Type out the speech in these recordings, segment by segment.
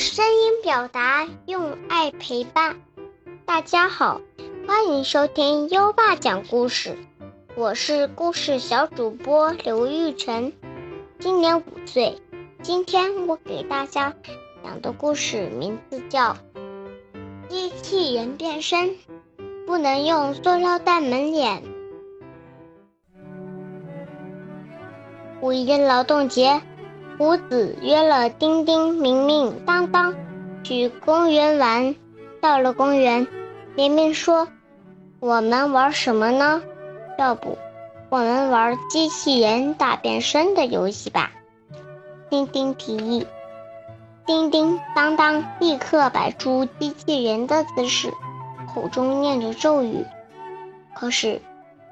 声音表达，用爱陪伴。大家好，欢迎收听优爸讲故事，我是故事小主播刘玉晨，今年五岁。今天我给大家讲的故事名字叫《机器人变身，不能用塑料袋蒙脸》。五一劳动节。胡子约了丁丁、明明、当当去公园玩。到了公园，明明说：“我们玩什么呢？要不，我们玩机器人大变身的游戏吧？”丁丁提议。叮叮当当立刻摆出机器人的姿势，口中念着咒语。可是，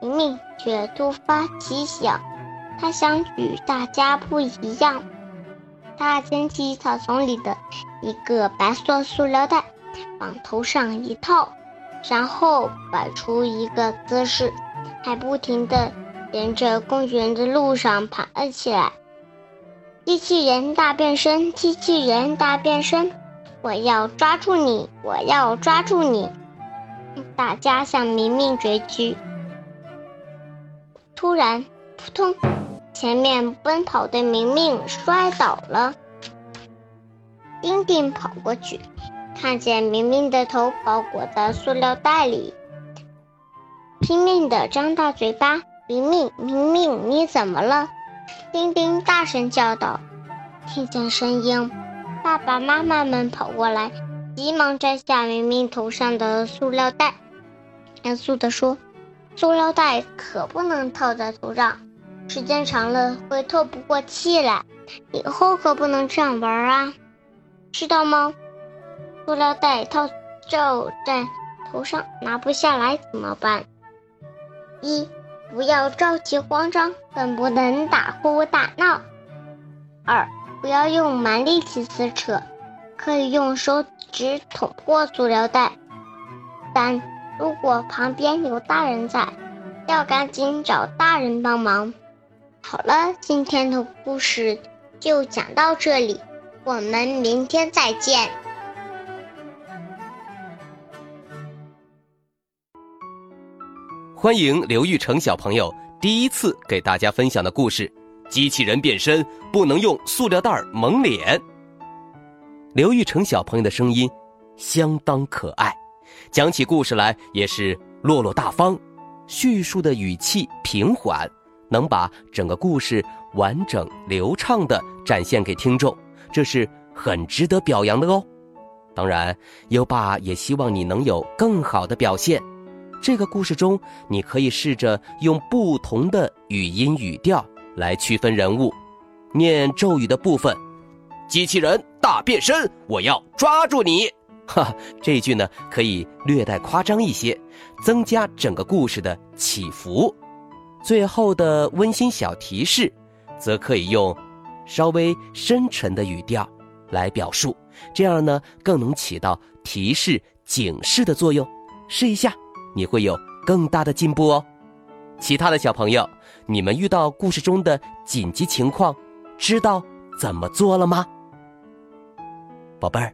明明却突发奇想，他想与大家不一样。他捡起草丛里的一个白色塑料袋，往头上一套，然后摆出一个姿势，还不停地沿着公园的路上爬了起来。机器人大变身，机器人大变身，我要抓住你，我要抓住你！大家向明明追去。突然，扑通！前面奔跑的明明摔倒了，丁丁跑过去，看见明明的头包裹在塑料袋里，拼命的张大嘴巴：“明明，明明，你怎么了？”丁丁大声叫道。听见声音，爸爸妈妈们跑过来，急忙摘下明明头上的塑料袋，严肃地说：“塑料袋可不能套在头上。”时间长了会透不过气来，以后可不能这样玩啊，知道吗？塑料袋套罩在头上拿不下来怎么办？一不要着急慌张，更不能打呼打闹。二不要用蛮力气撕扯，可以用手指捅破塑料袋。三如果旁边有大人在，要赶紧找大人帮忙。好了，今天的故事就讲到这里，我们明天再见。欢迎刘玉成小朋友第一次给大家分享的故事：机器人变身不能用塑料袋蒙脸。刘玉成小朋友的声音相当可爱，讲起故事来也是落落大方，叙述的语气平缓。能把整个故事完整流畅的展现给听众，这是很值得表扬的哦。当然，优爸也希望你能有更好的表现。这个故事中，你可以试着用不同的语音语调来区分人物。念咒语的部分，机器人大变身，我要抓住你！哈，这句呢可以略带夸张一些，增加整个故事的起伏。最后的温馨小提示，则可以用稍微深沉的语调来表述，这样呢更能起到提示、警示的作用。试一下，你会有更大的进步哦。其他的小朋友，你们遇到故事中的紧急情况，知道怎么做了吗？宝贝儿，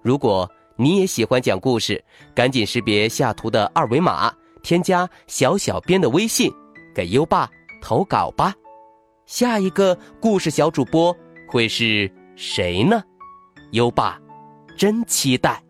如果你也喜欢讲故事，赶紧识别下图的二维码，添加小小编的微信。给优爸投稿吧，下一个故事小主播会是谁呢？优爸真期待。